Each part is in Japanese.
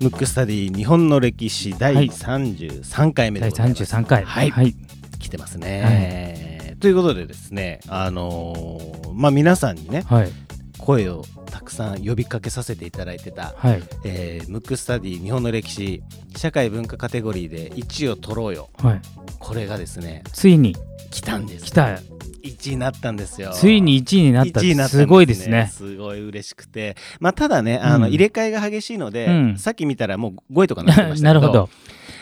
ムックスタディ日本の歴史第33回目で第ございます。33回。はい。はい、来てますね、ということでですね、あのーまあ皆さんにねはい。声をたくさん呼びかけさせていただいてた、はい。えームックスタディ日本の歴史社会文化カテゴリーで1位を取ろうよ。はい。これがですねついに来たんです。来た1位になったんですよ。ついに1位になった。1位になったんすごいですね。すごい嬉しくて。まあただねあの、うん。入れ替えが激しいので、うん。さっき見たらもう5位とかになってましたけど。なるほど。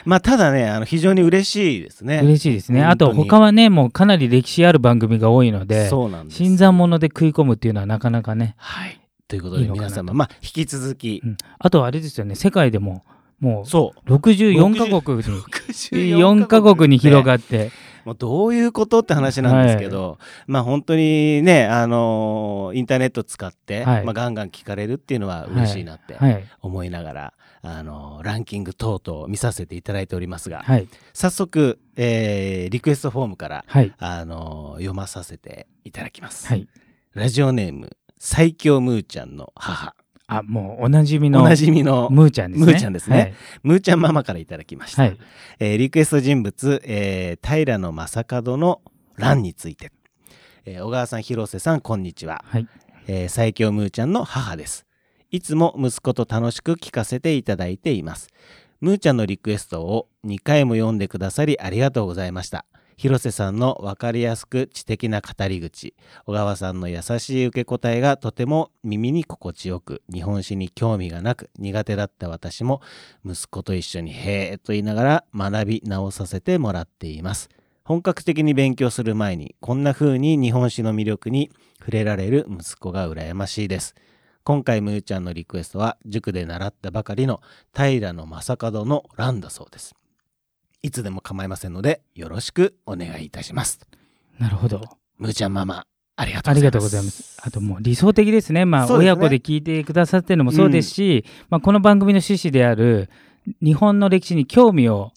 まあただねあの非常に嬉しいですね。嬉しいですね。あと他はねもうかなり歴史ある番組が多いのでそうなんです。新参者で食い込むっていうのはなかなかね、はい。ということで皆様まあ引き続き、うん。あとあれですよね世界でももそう。う64カ国に64 4カ国。に広がっってもうどういうことって話なんですけど、まあ本当にねあのーインターネット使って、はい。まあガンガン聞かれるっていうのは嬉しいなってはい。思いながら、あのーランキング等々見させていただいておりますが、はい。早速、えーリクエストフォームから、はい。あのー読まさせていただきます、はい。ラジオネーム最強ムーちゃんの母あもうおなじみのおなじみのムーちゃんですね。ムーちゃんですね。ムーちゃんママからいただきました、はい、はいえーリクエスト人物、えー平野正門の乱について、えー小川さん広瀬さんこんにちは、はい。えー最強ムーちゃんの母です。いつも息子と楽しく聞かせていただいています。ムーちゃんのリクエストを2回も読んでくださりありがとうございました広瀬さんの分かりやすく知的な語り口。小川さんの優しい受け答えがとても耳に心地よく日本史に興味がなく苦手だった私も息子と一緒にへーと言いながら学び直させてもらっています。本格的に勉強する前にこんな風に日本史の魅力に触れられる息子が羨ましいです。今回むーちゃんのリクエストは塾で習ったばかりの平野正門の乱だそうです。いつでも構いませんのでよろしくお願いいたします。なるほど。むーちゃんママありがとうありございます。がとうございます。あともう理想的ですね。まあね。親子で聞いてくださってるのもそうですし、まあこの番組の趣旨である日本の歴史に興味を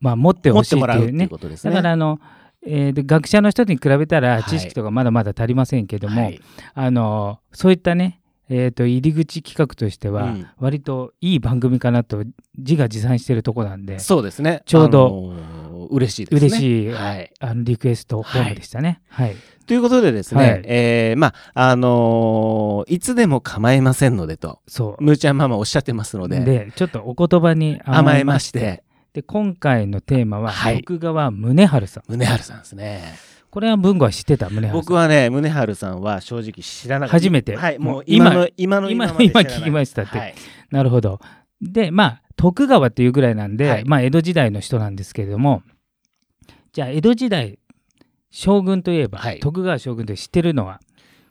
まあ持ってほしていっていうていうね。ことですね。だからあの、えーで学者の人に比べたらはい。知識とかまだまだ足りませんけども、はい。あのそういったね、えー、と入り口企画としてはうん。割といい番組かなと自画自賛してるとこなんで、そうですね。ちょうどあのー嬉しいですね。嬉しいはい。あのリクエストフォームでしたね。はい、ということでですね、はい。えーまああのーいつでも構いませんのでとそう。むーちゃんママおっしゃってますのででちょっとお言葉に甘えまして。で今回のテーマは、はい。徳川宗春さん。宗春さんですねこれは文吾は知ってた宗春さん。僕はね宗春さんは正直知らなかった。初めて。はいもう今今の今の今まで知らない。今聞きましたって。はい。なるほど。でまあ徳川っていうぐらいなんで、はい。まあ江戸時代の人なんですけれどもじゃあ江戸時代将軍といえば、はい。徳川将軍って知ってるのは？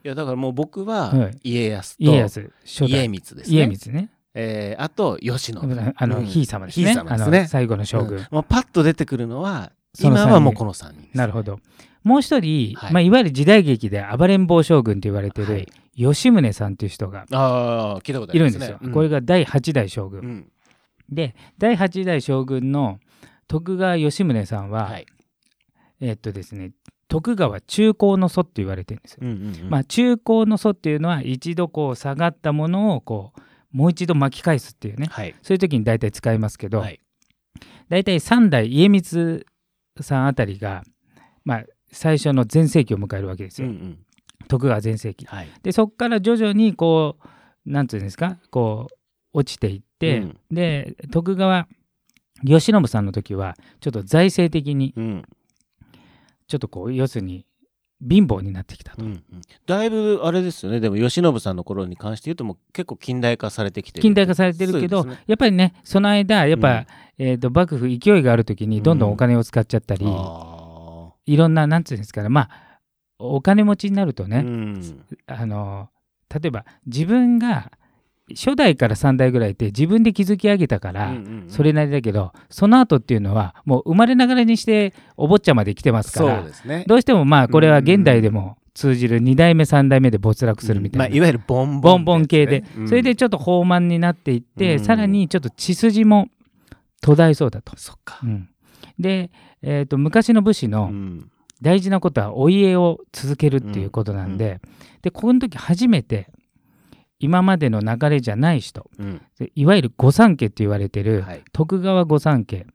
いやだからもう僕ははい。家康と家康初家代光ですね。家光ね。えーあと慶喜。あの、うん。ひい様ですね。ですね。最後の将軍、うん。もうパッと出てくるのは今はもうこの3人ですなるほどもう一人、はい。いまあ、いわゆる時代劇で暴れん坊将軍と言われてる、はい。吉宗さんという人がああ聞いたことありまいるんですよ、ねこれが第8代将軍、うん。で第8代将軍の徳川吉宗さんは、はい。えっとですね徳川中興の祖って言われてるんですよ、うんうんうん。まあ中興の祖っていうのは一度こう下がったものをこうもう一度巻き返すっていうね。はい。そういう時に大体使いますけど、はい。大体3代家光さんあたりが、まあ、最初の全盛期を迎えるわけですよ、うんうん。徳川全盛期。はい。でそこから徐々にこうなんていうんですかこう落ちていって、うん。で徳川慶喜さんの時はちょっと財政的にうん。ちょっとこう要するに貧乏になってきたと、うんうん。だいぶあれですよね。でも慶喜さんの頃に関して言うともう結構近代化されてきてる。近代化されてるけど、ね。やっぱりねその間やっぱ、えー、と幕府勢いがある時にどんどんお金を使っちゃったり、あいろんななんていうんですかね。まあお金持ちになるとーね、うん。あの例えば自分が初代から3代ぐらいって自分で築き上げたから、それなりだけどその後っていうのはもう生まれながらにしてお坊ちゃまで来てますからどうしてもまあこれは現代でも通じる2代目3代目で没落するみたいな、まあ、いわゆるボンボンボンボン系で、うん。それでちょっと放慢になっていって、うん。さらにちょっと血筋も途絶えそうだと。そっか。うんで、えー、と昔の武士うのん。大事なことはお家を続けるっていうことなんで,、でここの時初めて今までの流れじゃない人うん。でいわゆる御三家って言われてる、はい。徳川御三家、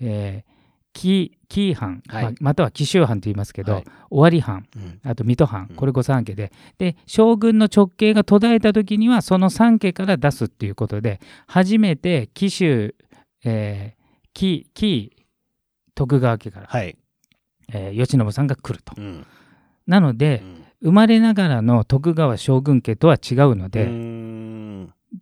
えー、紀紀伊藩、はい。まあまたは紀州藩と言いますけど、はい。尾張藩うん。あと水戸藩うん。これ御三家でで将軍の直系が途絶えた時にはその三家から出すっていうことで初めて紀州、えー、紀紀徳川家から、はい。えー慶喜さんが来ると。うん。なのでうん。生まれながらの徳川将軍家とは違うのうで、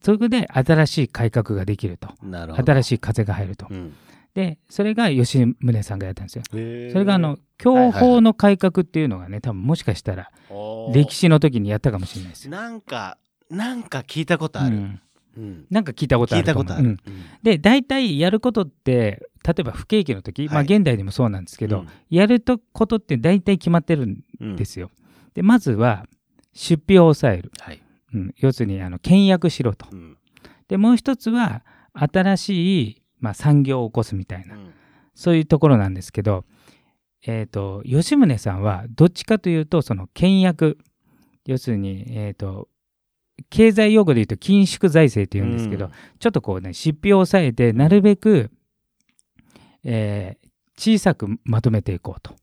そこで新しい改革ができると。なるほど。新しい風が入ると。うん。でそれが吉宗さんがやったんですよ。それがあの享保の改革っていうのがね多分もしかしたら歴史の時にやったかもしれないですよ。なんかなんか聞いたことある、うん。うん。なんか聞いたことあ聞いると思う。うんたことある、で大体やることって例えば不景気の時、まあはい現代でもそうなんですけど、うん。やるとことって大体決まってるんうんですよ。でまずは出費を抑える、はい、うん、要するにあの倹約しろと。うん。でもう一つは新しい、まあ、産業を起こすみたいな。うん。そういうところなんですけど、えー、と吉宗さんはどっちかというとその倹約。要するに、えー、と経済用語で言うと緊縮財政っていうんですけど、うん。ちょっとこうね出費を抑えてなるべく、えー小さくまとめていこうと。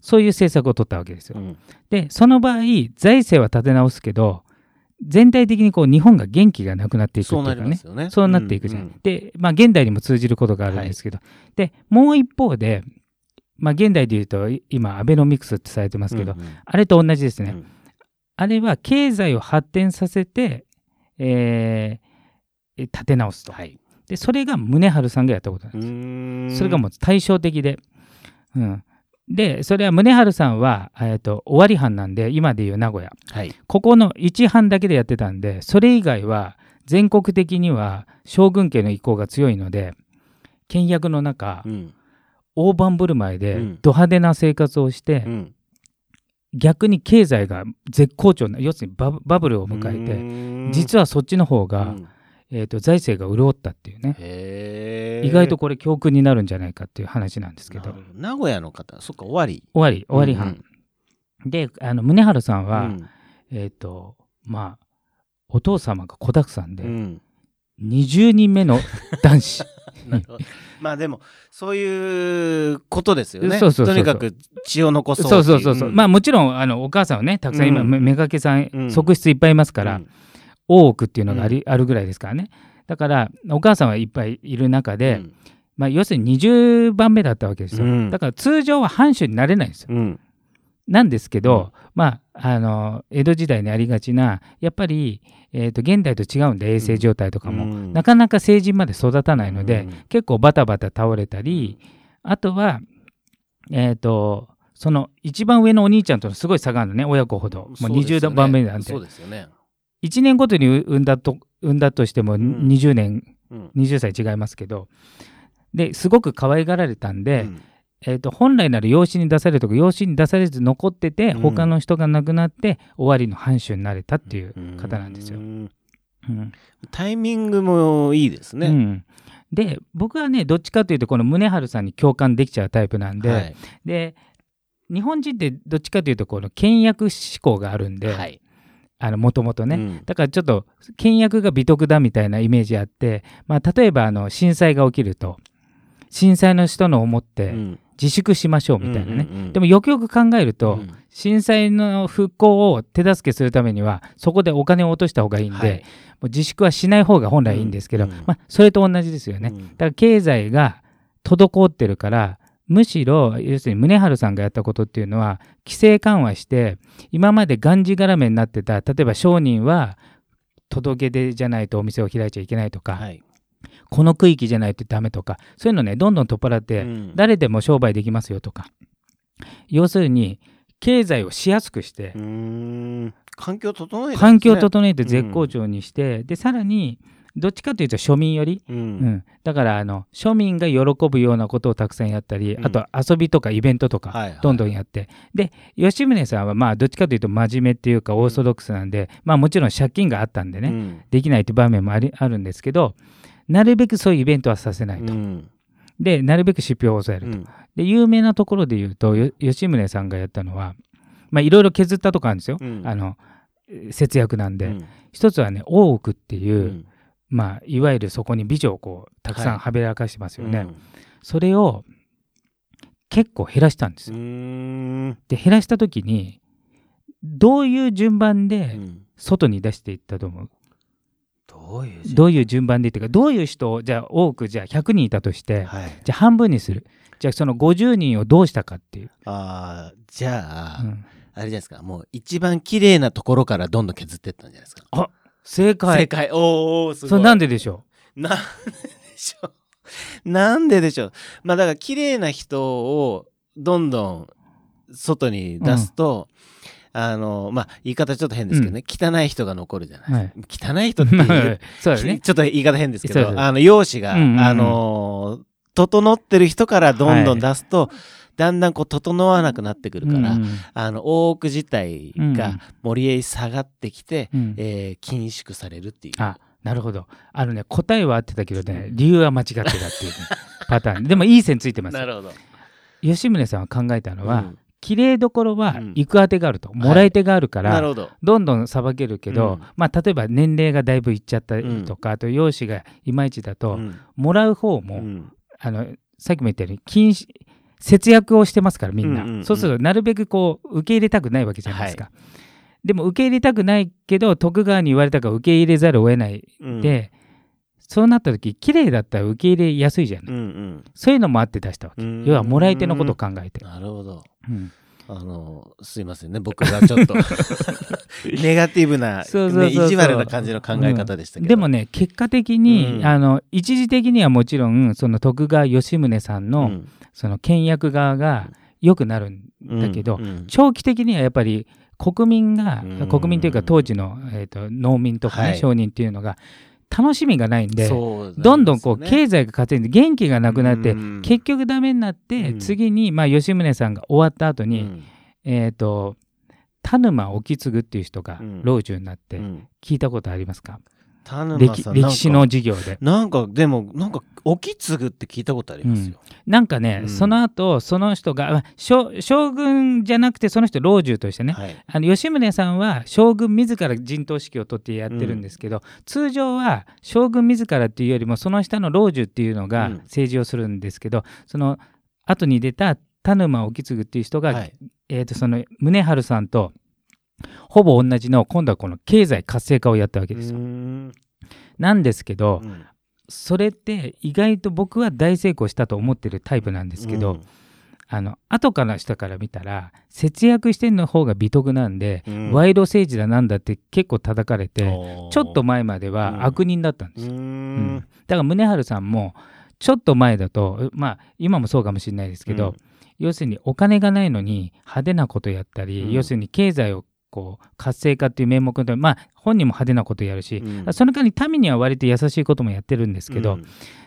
そういう政策を取ったわけですよ。うん。でその場合財政は立て直すけど全体的にこう日本が元気がなくなっていくっていううかね。そうなっていくじゃん。うんで、まあ、現代にも通じることがあるんですけど、でもう一方で、まあ、現代で言うとい今アベノミクスってされてますけど、うんうん。あれと同じですね、うん。あれは経済を発展させて、えー立て直すと、はいでそれが宗春さんがやったことなんうです、それがもう対照的で、うん、でそれは宗春さんは、えー、と尾張藩なんで今でいう名古屋。はい。ここの一藩だけでやってたんでそれ以外は全国的には将軍家の意向が強いので倹約の中、うん。大盤振る舞いでうん。ド派手な生活をして、うん。逆に経済が絶好調な要するにバブバブルを迎えて、て実はそっちの方が、うんえー、と財政が潤ったっていうね。意外とこれ教訓になるんじゃないかっていう話なんですけど。名古屋の方そっか終わり終わり終わり藩、であの宗春さんは、うん。えっ、とまあお父様が子だくさんで、うん。20人目の 男子。まあでもそういうことですよね。そうそうそうそう。とにかく血を残そうそうそうそうそう、ん。まあもちろんあのお母さんはねたくさん今、うん。めめがけさん、うん側室いっぱいいますから、うん大奥っていうのがあり、あるぐらいですからね。だからお母さんはいっぱいいる中で、うん。まあ、要するに20番目だったわけですよ、うん。だから通常は藩主になれないんですよ。うん。なんですけど、まああの江戸時代にありがちなやっぱり、えー、と現代と違うんで衛生状態とかも、うん。なかなか成人まで育たないので、うん。結構バタバタ倒れたり、あとはえっ、とその一番上のお兄ちゃんとのすごい差があるのね親子ほど、もう20番目なんて。そうですよね1年ごとに産んだと産んだとしてもん。20年、うん。20歳違いますけどですごく可愛がられたんで、うん。えー、と本来なら養子に出されるとか養子に出されず残ってて、うん。他の人が亡くなって終わりの藩主になれたっていう方なんですよ。うんうん。タイミングもいいですね、うん。で僕はねどっちかというとこの宗春さんに共感できちゃうタイプなんで,、はい。で日本人ってどっちかというとこの倹約志向があるんで、はいもともとね、うん。だからちょっと倹約が美徳だみたいなイメージあって、まあ、例えばあの震災が起きると震災の人の思ってうん。自粛しましょうみたいなね、うんうんうんでもよくよく考えると、うん。震災の復興を手助けするためにはそこでお金を落とした方がいいんで、はい。もう自粛はしない方が本来いいんですけど、うんうん。まあ、それと同じですよね。うん。だから経済が滞ってるからむしろ要するに宗春さんがやったことっていうのは規制緩和して今までがんじがらめになってた例えば商人は届け出じゃないとお店を開いちゃいけないとか、はい。この区域じゃないとダメとかそういうのねどんどん取っ払って、うん。誰でも商売できますよとか。要するに経済をしやすくして環境整えたんですね。環境を整えて絶好調にして、でさらにどっちかというと庶民寄り、ううん。ん、だからあの庶民が喜ぶようなことをたくさんやったり、うん。あと遊びとかイベントとか、はいはい。どんどんやって。で吉宗さんはまあどっちかというと真面目っていうかオーソドックスなんで、まあもちろん借金があったんでね、うん。できないって場面もありあるんですけどなるべくそういうイベントはさせないと、うん。でなるべく出費を抑えると、うん。で有名なところで言うとよ吉宗さんがやったのはまあいろいろ削ったとこあるんですよ、うん。あの節約なんで、うん。一つはね大奥っていう、うんまあ、いわゆるそこに美女をこうたくさんはべらかしてますよね、うん。それを結構減らしたんですうよ。で減らした時にどういう順番うでん。外に出していったと思う、どういう字どういう順番でっていうかどういう人をじゃあ多くじゃあ100人いたとしてはい。じゃあ半分にする。じゃあその50人をどうしたかっていう、あーじゃあ、うん。あれじゃないですか。もう一番綺麗なところからどんどん削っていったんじゃないですか正解。正解。おーおーすごい。それなんででしょなんででしょう？なんででしょう？まあだから綺麗な人をどんどん外に出すと、あのまあ言い方ちょっと変ですけどね、汚い人が残るじゃないですか、汚い人っていう そうだね。ちょっと言い方変ですけどあの容姿が、うんうんうん。あの整ってる人からどんどん出すと、だんだんこう整わなくなってくるから、うん。あの大奥自体うん。が森へ下がってきて、うん。えー緊縮されるっていう。あなるほど。あのね答えは合ってたけどね理由は間違ってたっていう、ね、パターン。でもいい線ついてます。なるほど。吉宗さんは考えたのは、うん。綺麗どころはうん。行く当てがあると、もらい手があるから、なるほど。どんどんさばけるけど、うん。まあ、例えば年齢がだいぶいっちゃったりとか、あと容姿がいまいちだと、うん。もらう方も、うん。あのさっきも言ったように禁止節約をしてますからみんな、うんうんうん。そうするとなるべくこう受け入れたくないわけじゃないですか、でも受け入れたくないけど徳川に言われたから受け入れざるを得ない。うん。で、そうなった時綺麗だったら受け入れやすいじゃない、うんうん。そういうのもあって出したわけ、うん。要はもらい手のことを考えて、なるほど。うんあのすいませんね。僕がちょっと ネガティブな、意地悪な感じの考え方でしたけど、でもね結果的に、うん。あの一時的にはもちろんその徳川吉宗さんの、うん。その倹約側が良くなるんだけど、うん。うん。長期的にはやっぱり国民が、うん。国民というか当時の、えー、と農民とかね、はい。商人っていうのが楽しみがないんでそうどんどんこう経済が稼いで元気がなくなって、うん。結局ダメになって、うん。次に、まあ、吉宗さんが終わった後に、うん。えっ、と田沼意次っていう人がうん。老中になってうん。聞いたことありますか、歴さん歴史の授業で。なんかでもなんか沖継って聞いたことありますよ、なんかね、うん。その後その人があ将将軍じゃなくてその人老中としてね、はい。あの吉宗さんは将軍自ら陣頭指揮を取ってやってるんですけど、通常は将軍自らっていうよりもその下の老中っていうのがうん。政治をするんですけど、その後に出た田沼意次っていう人が、はい。えー、とその宗春さんとほぼ同じの今度はこの経済活性化をやったわけですよ。なんですけど、うん。それって意外と僕は大成功したと思ってるタイプなんですけど、あの後から人から見たら節約してんの方が美徳なんで、うん。賄賂政治だなんだって結構叩かれて、ちょっと前までうん。は悪人だったんですよ。うん。ん。だから宗春さんもちょっと前だとまあ今もそうかもしれないですけど、うん。要するにお金がないのに派手なことやったり、うん。要するに経済をこう活性化っていう名目でまあ本人も派手なことやるし、うん。その間に民には割と優しいこともやってるんですけど、うん。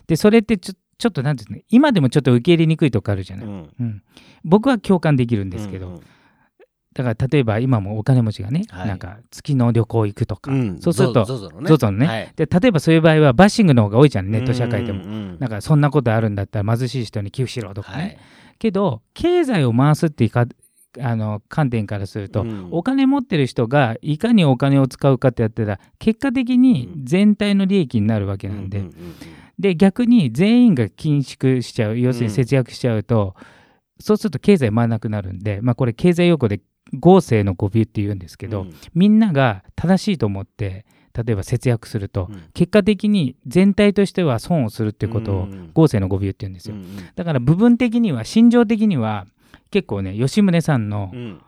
でそれってちょちょっとなんていうね今でもちょっと受け入れにくいとこあるじゃない、うん。うん。僕は共感できるんですけど、うんだから例えば今もお金持ちがね、はい。なんか月の旅行行くとか、うん。そうするとゾゾのね。ZOZO のね。はい。で例えばそういう場合はバッシングの方が多いじゃんネット社会でも、うんうん。なんかそんなことあるんだったら貧しい人に寄付しろとかね、はい。けど経済を回すっていうかあの観点からすると、うん。お金持ってる人がいかにお金を使うかってやったら結果的に全体の利益になるわけなんで、うんうんうんで逆に全員が緊縮しちゃう要するに節約しちゃうと、そうすると経済回らなくなるんで、まあ、これ経済用語で合成の語尾って言うんですけど、うん。みんなが正しいと思って例えば節約すると、うん。結果的に全体としては損をするっていうことをうん。合成の語尾って言うんですよ、うんうん。だから部分的には心情的には結構ね吉宗さんのうん。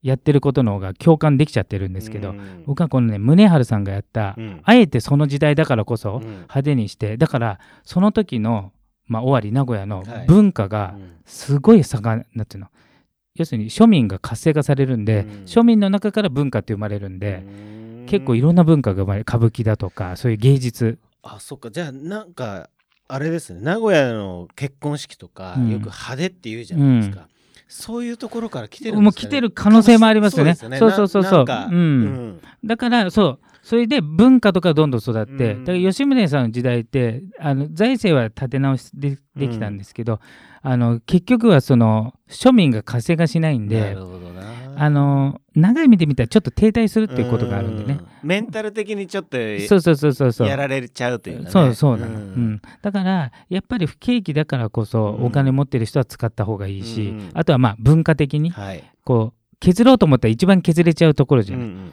やってることの方が共感できちゃってるんですけど、うん。僕はこのね宗春さんがやった、うん。あえてその時代だからこそ、うん。派手にしてだからその時の、まあ、尾張名古屋のはい。文化がうん。すごい盛んなんていうの？要するに庶民が活性化されるんで、うん。庶民の中から文化って生まれるんで、うん。結構いろんな文化が生まれ歌舞伎だとかそういう芸術。あそっか。じゃあなんかあれですね。名古屋の結婚式とか、うん。よく派手って言うじゃないですか、そういうところから来てるんもう来てる可能性もありますよね。そうですそうそうそうそうん。だからそう。それで文化とかどんどん育って、うん。だから吉宗さんの時代ってあの財政は立て直しでできたんですけど、あの結局はその庶民が稼がしないんなでるほどな。あの長い目で見たらちょっと停滞するっていうことがあるんでね。うん。メンタル的にちょっとそうそうそうそうそう。やられちゃうというかね。そうそうなの、ん。うん。だからやっぱり不景気だからこそうん。お金持ってる人は使った方がいいし、うん。あとはまあ文化的にはい。こう削ろうと思ったら一番削れちゃうところじゃない、うんうん。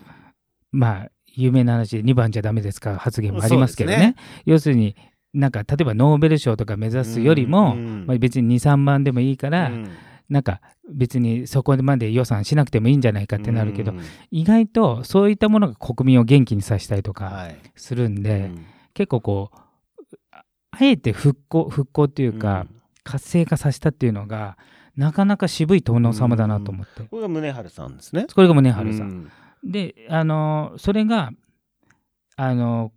まあ有名な話で2番じゃダメですか発言もありますけどね。そう要するになんか例えばノーベル賞とか目指すよりも、うんまあ、別に23番でもいいから、うん。なんか別にそこまで予算しなくてもいいんじゃないかってなるけど、うん意外とそういったものが国民を元気にさせたりとかはい。するんで、うん。結構こうああえて復興復興っていうか、活性化させたっていうのがなかなか渋い殿様だなと思って、これが宗春さんですね。これが宗春さん。であのそれがあの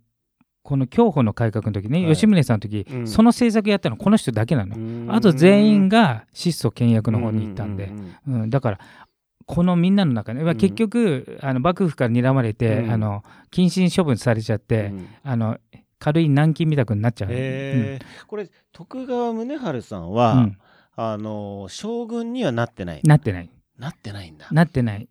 この競歩の改革の時ね、はい。吉宗さんの時、うん。その政策やったのこの人だけなの、うん。あと全員が質素倹約の方に行ったんで、ううんうんだからこのみんなの中で、結局あの幕府から睨まれて、うん。あの謹慎処分されちゃって、うん。あの軽い軟禁みたくになっちゃう、へー。これ徳川宗春さんうんは、うん。あの将軍にはなってない。なってない。なってないんだ。なってない。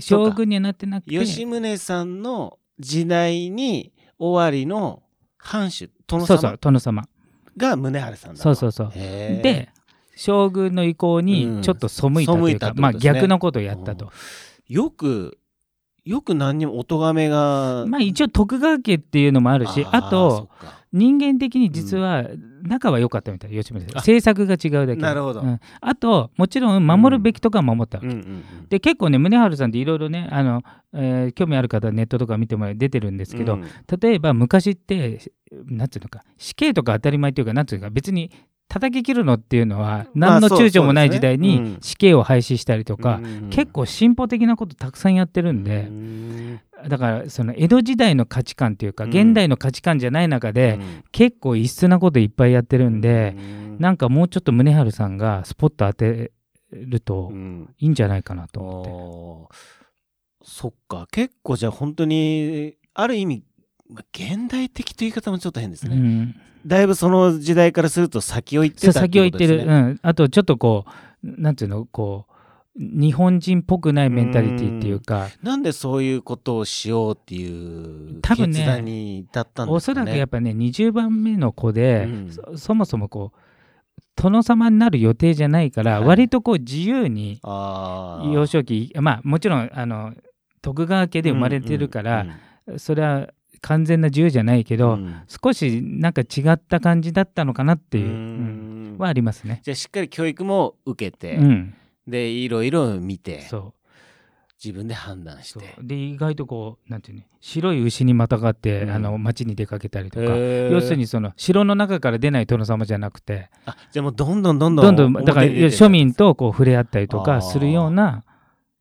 将軍にはなってなくて。吉宗さんの時代に終わりの藩主殿そうそう様殿様。が宗春さんだと。そうそうそう。で将軍の意向にちょっと背いたというか、うん背いたってことまあ逆のことをやったと、よくよく何にもお咎めが。まあ一応徳川家っていうのもあるしあーと人間的に実は仲は良かったみたい。吉宗さん。あ。政策が違うだけ。なるほど。うん。あともちろん守るべきとかは守った。わけ、うん。うんうんで結構ね宗春さんっていろいろねあの、えー興味ある方はネットとか見てもらえ出てるんですけど、うん。例えば昔ってなんていうのか死刑とか当たり前っていうかなんていうか別に叩き切るのっていうのはまあ何の躊躇もない時代に死刑を廃止したりとか、うん結構進歩的なことたくさんやってるんで、うん。だからその江戸時代の価値観っていうかうん。現代の価値観じゃない中で、うん。結構異質なこといっぱいやってるんで、うん。なんかもうちょっと宗春さんがスポット当てるとうん。いいんじゃないかなと思って。そっか。結構じゃあ本当にある意味まあ現代的という言い方もちょっと変ですね、うん。だいぶその時代からすると先を行ってた先を行ってる、ことですね。うん、あとちょっとこうなんていうのこう日本人っぽくないメンタリティっていうか、なんでそういうことをしようっていう多分ね決断に至ったんですかね。おそらくやっぱね20番目の子で、うん。そそもそもこう殿様になる予定じゃないから、はい。割とこう自由に幼少期まあもちろんあの徳川家で生まれてるから、それは完全な自由じゃないけど、うん。うん少しなんか違った感じだったのかなっていう、ううんんはありますね。じゃあしっかり教育も受けて、うん、でいろいろ見て自分で判断して。で意外とこうなんていうの白い牛にまたがって、うん。あの町に出かけたりとか、要するにその城の中から出ない殿様じゃなくてあじゃあもうどんどんどんどんどんどんだから庶民とこう触れ合ったりとかするような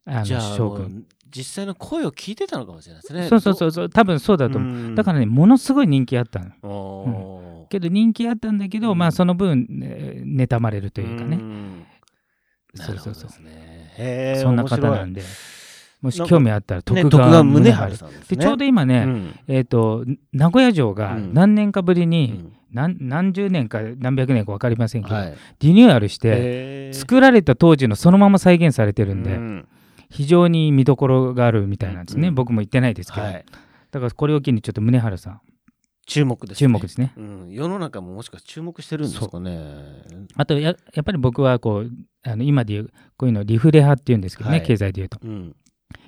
あの将軍実際の声を聞いてたのかもしれないですね。そうそうそうそう。多分そうだと思う、思だからねものすごい人気あったの。らおーけど人気あったんだけど、うん。まあその分、ね、妬まれるというかね、そうそうそう。そんな方なんで。もし興味あったらね徳徳川宗春春さんですね。でちょうど今ね、うん。えっ、と名古屋城がうん。何年かぶりうに、ん。何何十年か何百年か分かりませんけど、はい。リニューアルして作られた当時のそのまま再現されてるんで、うん非常に見どころがあるみたいなんですね、うん。僕も行ってないですけど、はい。だからこれを機にちょっと宗春さん。注目ですね。注目ですね。うん。世の中ももしかして注目してるんですかね。あとややっぱり僕はこうあの今でいうこういうのリフレ派っていうんですけどね、はい。経済でいうと。うん。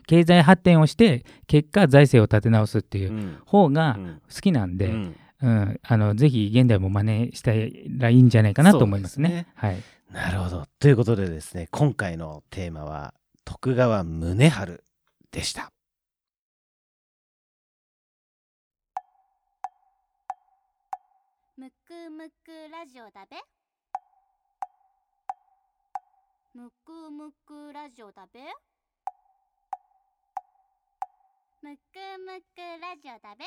経済発展をして結果財政を立て直すっていううん。方がうん。好きなんで、うん。うん。あのぜひ現代も真似したらいいんじゃないかなと思いますね。すね。はい、なるほど。ということでですね、今回のテーマは徳川宗春でした。むくむくラジオだべ。むくむくラジオだべ。むくむくラジオだべ。